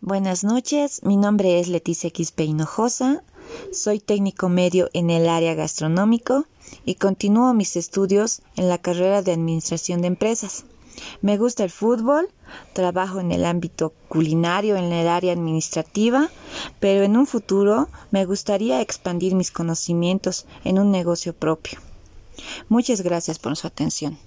Buenas noches, mi nombre es Leticia Quispe Hinojosa, soy técnico medio en el área gastronómico y continúo mis estudios en la carrera de Administración de Empresas. Me gusta el fútbol, trabajo en el ámbito culinario, en el área administrativa, pero en un futuro me gustaría expandir mis conocimientos en un negocio propio. Muchas gracias por su atención.